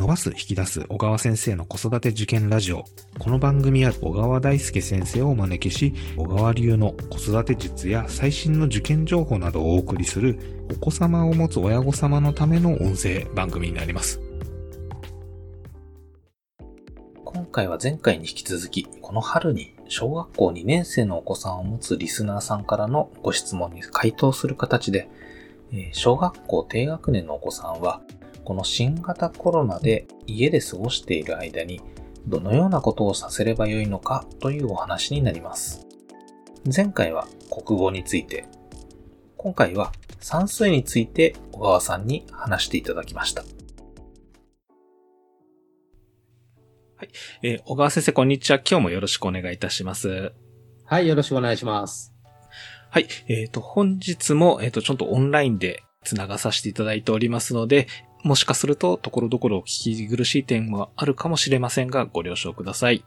伸ばす引き出す小川先生の子育て受験ラジオ。この番組は小川大輔先生をお招きし、小川流の子育て術や最新の受験情報などをお送りするお子様を持つ親御様のための音声番組になります。今回は前回に引き続き、この春に小学校2年生のお子さんを持つリスナーさんからのご質問に回答する形で、小学校低学年のお子さんはこの新型コロナで家で過ごしている間にどのようなことをさせればよいのかというお話になります。前回は国語について、今回は算数について小川さんに話していただきました。はい。えー、小川先生、こんにちは。今日もよろしくお願いいたします。はい、よろしくお願いします。はい。えっ、ー、と、本日も、えっ、ー、と、ちょっとオンラインでつながさせていただいておりますので、もしかすると、ところどころ聞き苦しい点はあるかもしれませんが、ご了承ください。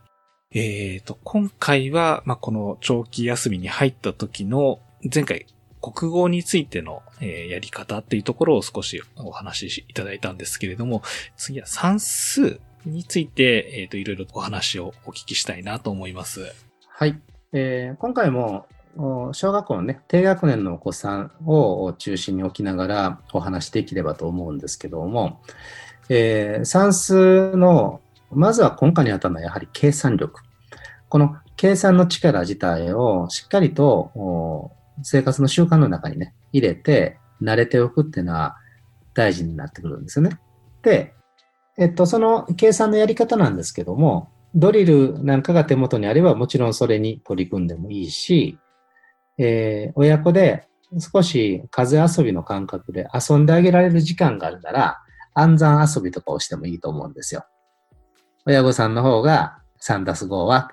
え、ー、と、今回は、まあ、この長期休みに入った時の、前回、国語についての、えー、やり方っていうところを少しお話しいただいたんですけれども、次は算数について、えっ、ー、と、いろいろお話をお聞きしたいなと思います。はい。えー、今回も小学校のね、低学年のお子さんを中心に置きながらお話しできればと思うんですけども、えー、算数の、まずは根幹にあたるのはやはり計算力。この計算の力自体をしっかりと生活の習慣の中にね、入れて慣れておくっていうのは大事になってくるんですよね。で、えっと、その計算のやり方なんですけども、ドリルなんかが手元にあればもちろんそれに取り組んでもいいし、えー、親子で少し風遊びの感覚で遊んであげられる時間があるなら、暗算遊びとかをしてもいいと思うんですよ。親御さんの方が3たす5は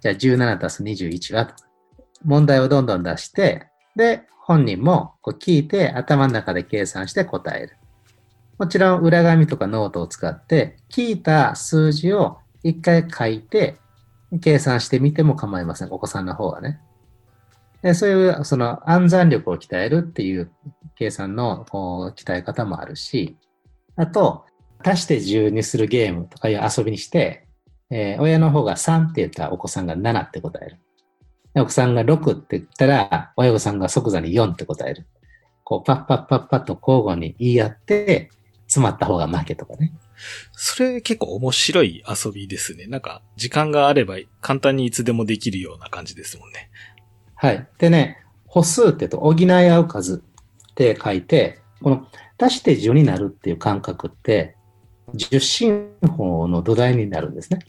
じゃあ17たす21は問題をどんどん出して、で、本人もこう聞いて頭の中で計算して答える。もちろん裏紙とかノートを使って聞いた数字を一回書いて計算してみても構いません。お子さんの方はね。でそういう、その暗算力を鍛えるっていう計算の鍛え方もあるし、あと、足して10にするゲームとかいう遊びにして、えー、親の方が3って言ったらお子さんが7って答える。お子さんが6って言ったら、親御さんが即座に4って答える。こう、パッパッパッパッと交互に言い合って、詰まった方が負けとかね。それ結構面白い遊びですね。なんか、時間があれば簡単にいつでもできるような感じですもんね。はい。でね、歩数ってと、補い合う数って書いて、この足して10になるっていう感覚って、10進法の土台になるんですね。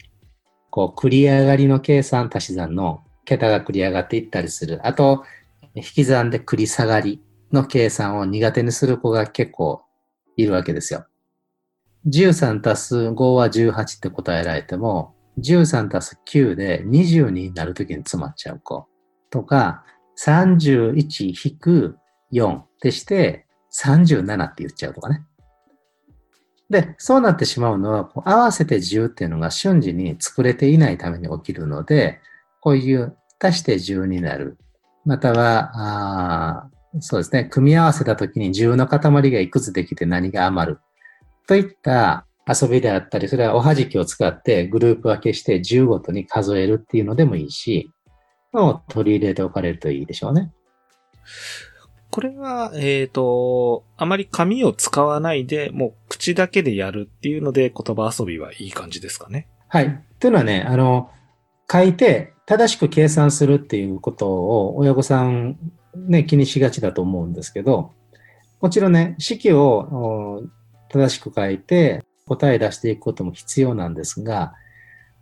こう、繰り上がりの計算、足し算の桁が繰り上がっていったりする。あと、引き算で繰り下がりの計算を苦手にする子が結構いるわけですよ。13足す5は18って答えられても、13足す9で22になるときに詰まっちゃう子。とか、31-4ってして37って言っちゃうとかね。で、そうなってしまうのは、合わせて10っていうのが瞬時に作れていないために起きるので、こういう足して10になる。または、あそうですね、組み合わせた時に10の塊がいくつできて何が余る。といった遊びであったり、それはおはじきを使ってグループ分けして10ごとに数えるっていうのでもいいし、を取り入れておかれるといいでしょうね。これは、えっ、ー、と、あまり紙を使わないで、もう口だけでやるっていうので言葉遊びはいい感じですかね。はい。というのはね、あの、書いて正しく計算するっていうことを親御さんね、気にしがちだと思うんですけど、もちろんね、式を正しく書いて答え出していくことも必要なんですが、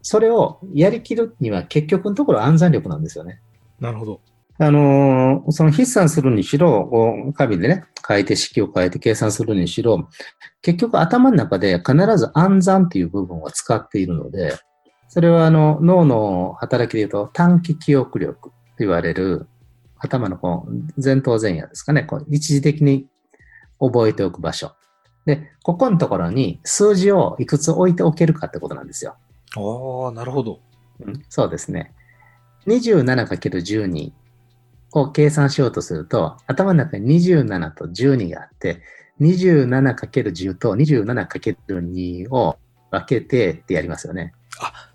それをやりきるには結局のところ暗算力なんですよね。なるほど。あのー、その筆算するにしろ、紙でね、書いて式を変えて計算するにしろ、結局頭の中で必ず暗算っていう部分を使っているので、それはあの脳の働きで言うと短期記憶力と言われる頭のこう前頭前野ですかね、こう一時的に覚えておく場所。で、ここのところに数字をいくつ置いておけるかってことなんですよ。ああ、なるほど、うん？そうですね。27×12 を計算しようとすると、頭の中に27と12があって、27×10 と 27×2 を分けてってやりますよね。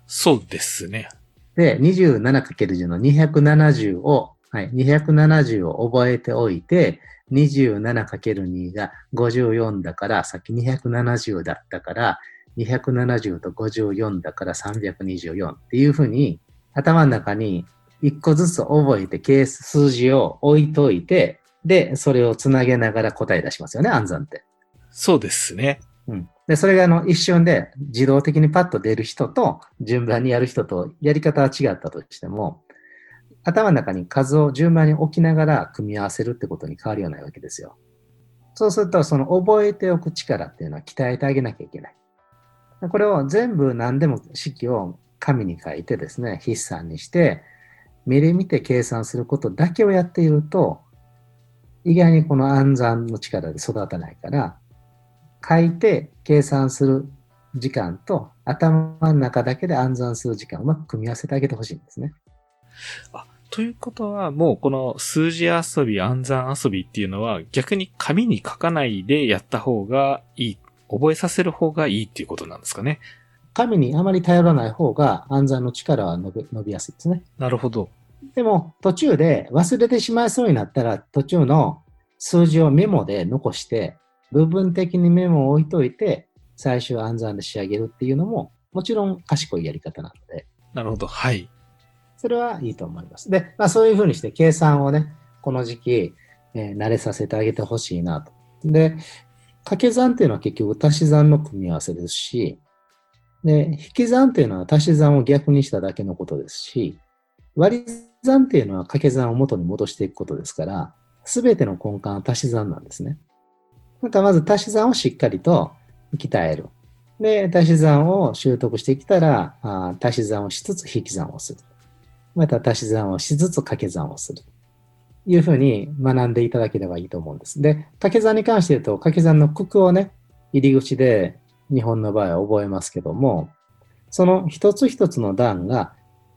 そうですね。で、27×10 の270を、はい、270を覚えておいて、27×2 が54だから、さっき270だったから、270と54だから324っていうふうに、頭の中に1個ずつ覚えて、ケース数字を置いといて、で、それをつなげながら答え出しますよね、暗算って。そうですね。うん。で、それがあの一瞬で自動的にパッと出る人と順番にやる人とやり方は違ったとしても、頭の中に数を順番に置きながら組み合わせるってことに変わりはないわけですよ。そうすると、その覚えておく力っていうのは鍛えてあげなきゃいけない。これを全部何でも式を紙に書いてですね、筆算にして、目で見て計算することだけをやっていると、意外にこの暗算の力で育たないから、書いて計算する時間と頭の中だけで暗算する時間をうまく組み合わせてあげてほしいんですね。ということは、もうこの数字遊び、暗算遊びっていうのは逆に紙に書かないでやった方がいい。覚えさせる方がいいっていうことなんですかね。紙にあまり頼らない方が暗算の力は伸び伸びやすいですね。なるほど。でも途中で忘れてしまいそうになったら途中の数字をメモで残して部分的にメモを置いといて最終暗算で仕上げるっていうのももちろん賢いやり方なのでなるほど。はい。それはいいと思います。で、まあ、そういうふうにして計算をね、この時期、えー慣れさせてあげてほしいなと。で、掛け算っていうのは結局足し算の組み合わせですし、で、引き算っていうのは足し算を逆にしただけのことですし、割り算っていうのは掛け算を元に戻していくことですから、すべての根幹は足し算なんですね。なんかまず足し算をしっかりと鍛える。で、足し算を習得してきたら、あ足し算をしつつ引き算をする。また足し算をしつつ掛け算をする。いうふうに学んでいただければいいと思うんです。で、掛け算に関して言うと、掛け算の九九をね、入り口で日本の場合は覚えますけども、その一つ一つの段が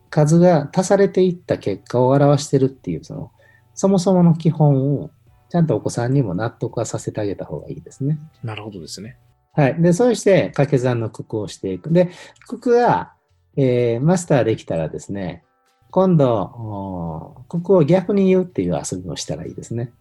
数が足されていった結果を表してるっていう、その、そもそもの基本をちゃんとお子さんにも納得はさせてあげた方がいいですね。なるほどですね。はい。で、そうして掛け算の九九をしていく。で、九九が、えーマスターできたらですね、今度、お九九を逆に言うっていう遊びをしたらいいですね。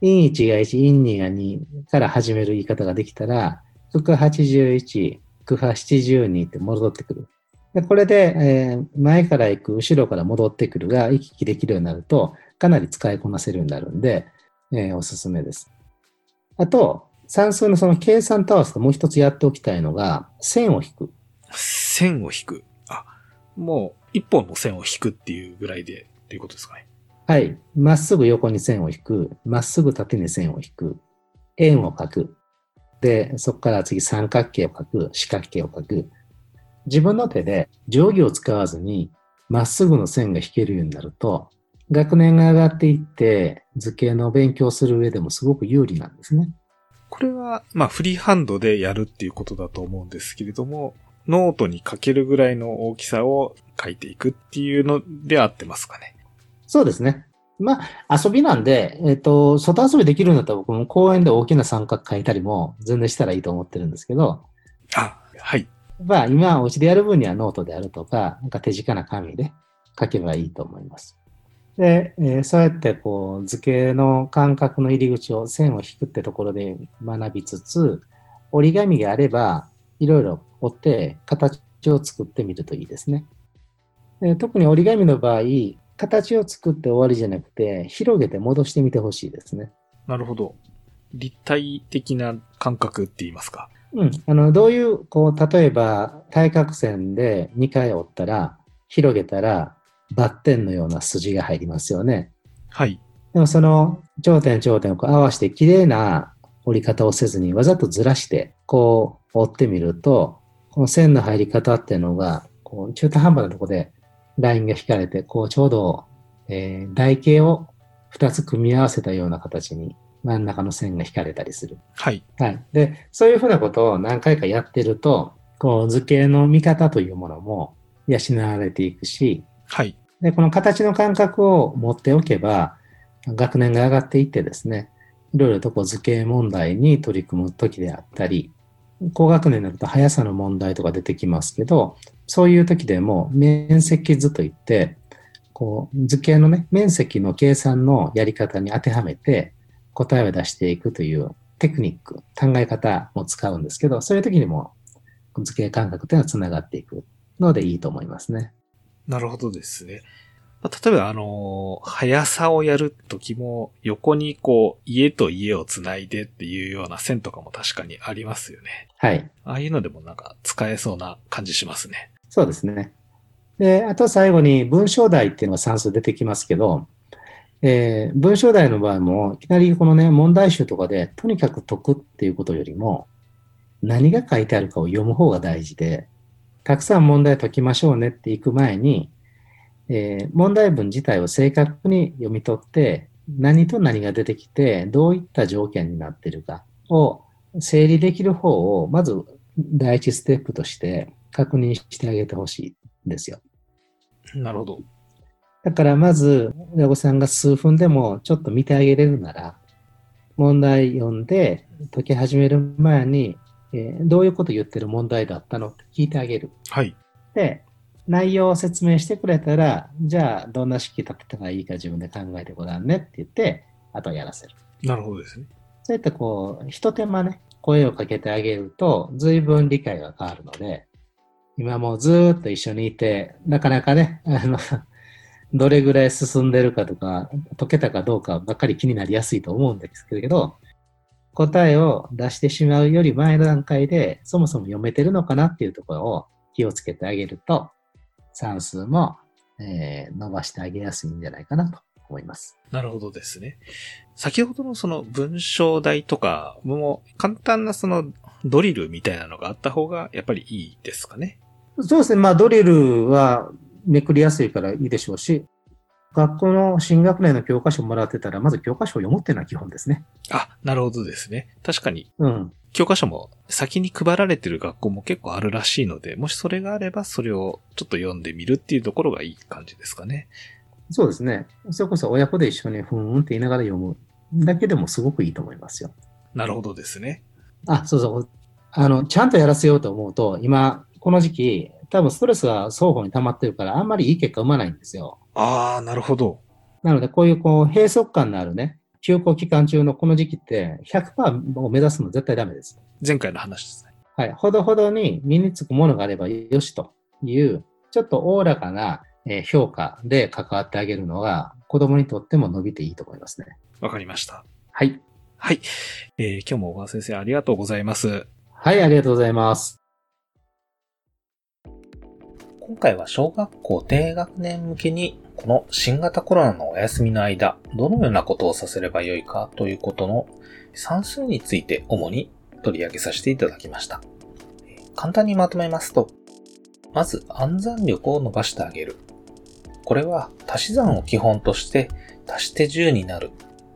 陰1が1、陰2が2から始める言い方ができたら、九九81、九波72って戻ってくる。でこれで、えー前から行く、後ろから戻ってくるが行き来できるようになると、かなり使いこなせるようになるんで、えーおすすめです。あと、算数のその計算と合わせてもう一つやっておきたいのが、線を引く。線を引く。あ、もう一本の線を引くっていうぐらいでっていうことですかね。はい。まっすぐ横に線を引く。まっすぐ縦に線を引く。円を描く。で、そこから次三角形を描く。四角形を描く。自分の手で定規を使わずにまっすぐの線が引けるようになると、学年が上がっていって図形の勉強する上でもすごく有利なんですね。これは、まあフリーハンドでやるっていうことだと思うんですけれども、ノートに書けるぐらいの大きさを書いていくっていうので合ってますかね。そうですね。まあ、遊びなんで、えっ、と、外遊びできるんだったら僕も公園で大きな三角描いたりも全然したらいいと思ってるんですけど、あ、はい。まあ、今、お家でやる分にはノートであるとか、なんか手近な紙で書けばいいと思います。で、えーそうやって、こう、図形の感覚の入り口を線を引くってところで学びつつ、折り紙があれば、いろいろ折って形を作ってみるといいですね。で特に折り紙の場合、形を作って終わりじゃなくて、広げて戻してみてほしいですね。なるほど。立体的な感覚って言いますか。うん。あの、どういう、こう、例えば、対角線で2回折ったら、広げたら、バッテンのような筋が入りますよね。はい。でもその頂点頂点をこう合わせて綺麗な折り方をせずにわざとずらしてこう折ってみると、この線の入り方っていうのが、こう中途半端なところでラインが引かれて、こうちょうど、えー台形を2つ組み合わせたような形に真ん中の線が引かれたりする。はい。はい。で、そういうふうなことを何回かやってると、こう図形の見方というものも養われていくし、はい。で、この形の感覚を持っておけば、学年が上がっていってですね、いろいろとこう図形問題に取り組む時であったり、高学年になると速さの問題とか出てきますけど、そういう時でも面積図といって、こう図形のね、面積の計算のやり方に当てはめて答えを出していくというテクニック、考え方も使うんですけど、そういう時にも図形感覚というのは繋がっていくのでいいと思いますね。なるほどですね。例えば、あのー、速さをやるときも、横にこう、家と家をつないでっていうような線とかも確かにありますよね。はい。ああいうのでもなんか使えそうな感じしますね。そうですね。で、あと最後に文章題っていうのが算数出てきますけど、えー、文章題の場合も、いきなりこのね、問題集とかで、とにかく解くっていうことよりも、何が書いてあるかを読む方が大事で、たくさん問題解きましょうねっていく前に、えー、問題文自体を正確に読み取って、何と何が出てきて、どういった条件になっているかを整理できる方を、まず第一ステップとして確認してあげてほしいんですよ。なるほど。だからまず、親御さんが数分でもちょっと見てあげれるなら、問題読んで解き始める前に、えー、どういうこと言ってる問題だったのって聞いてあげる。はい。で、内容を説明してくれたら、じゃあどんな式立てたらいいか自分で考えてごらんねって言って、あとはやらせる。なるほどですね。そういったこう、一手間ね、声をかけてあげると、随分理解が変わるので、今もずっと一緒にいて、なかなかね、あの、どれぐらい進んでるかとか、解けたかどうかばっかり気になりやすいと思うんですけど、答えを出してしまうより前の段階で、そもそも読めてるのかなっていうところを気をつけてあげると、算数も、えー、伸ばしてあげやすいんじゃないかなと思います。なるほどですね。先ほどのその文章題とかも簡単なそのドリルみたいなのがあった方がやっぱりいいですかね？そうですね。まあドリルはめくりやすいからいいでしょうし、学校の新学年の教科書もらってたら、まず教科書を読むっていうのは基本ですね。あ、なるほどですね。確かに。うん。教科書も先に配られてる学校も結構あるらしいので、もしそれがあればそれをちょっと読んでみるっていうところがいい感じですかね。そうですね。それこそ親子で一緒にふーんって言いながら読むだけでもすごくいいと思いますよ。なるほどですね。あ、そうそう。あの、ちゃんとやらせようと思うと、今、この時期、多分ストレスが双方に溜まってるから、あんまりいい結果生まないんですよ。ああ、なるほど。なので、こういうこう閉塞感のあるね、休校期間中のこの時期って100%を目指すの絶対ダメです。前回の話ですね。はい。ほどほどに身につくものがあればよしという、ちょっとおおらかな評価で関わってあげるのが子供にとっても伸びていいと思いますね。わかりました。はい。はい。えー、今日も小川先生ありがとうございます。はい、ありがとうございます。今回は小学校低学年向けにこの新型コロナのお休みの間、どのようなことをさせればよいかということの算数について主に取り上げさせていただきました。簡単にまとめますと、まず暗算力を伸ばしてあげる。これは足し算を基本として足して10になる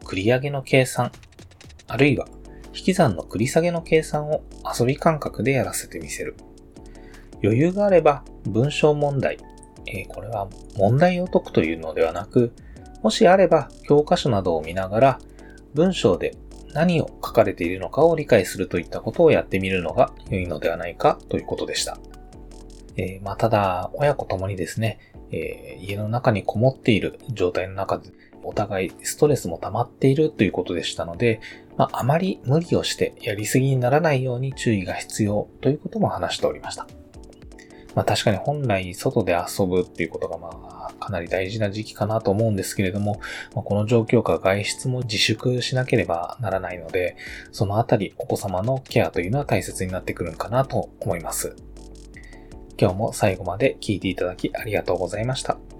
繰り上げの計算、あるいは引き算の繰り下げの計算を遊び感覚でやらせてみせる。余裕があれば文章問題、えー、これは問題を解くというのではなく、もしあれば教科書などを見ながら文章で何を書かれているのかを理解するといったことをやってみるのが良いのではないかということでした。えー、まあ、ただ、親子ともにですね、えー、家の中にこもっている状態の中で、お互いストレスも溜まっているということでしたので、まあ、あまり無理をしてやりすぎにならないように注意が必要ということも話しておりました。まあ確かに本来外で遊ぶっていうことがまあかなり大事な時期かなと思うんですけれども、まあ、この状況下外出も自粛しなければならないので、そのあたりお子様のケアというのは大切になってくるんかなと思います。今日も最後まで聞いていただきありがとうございました。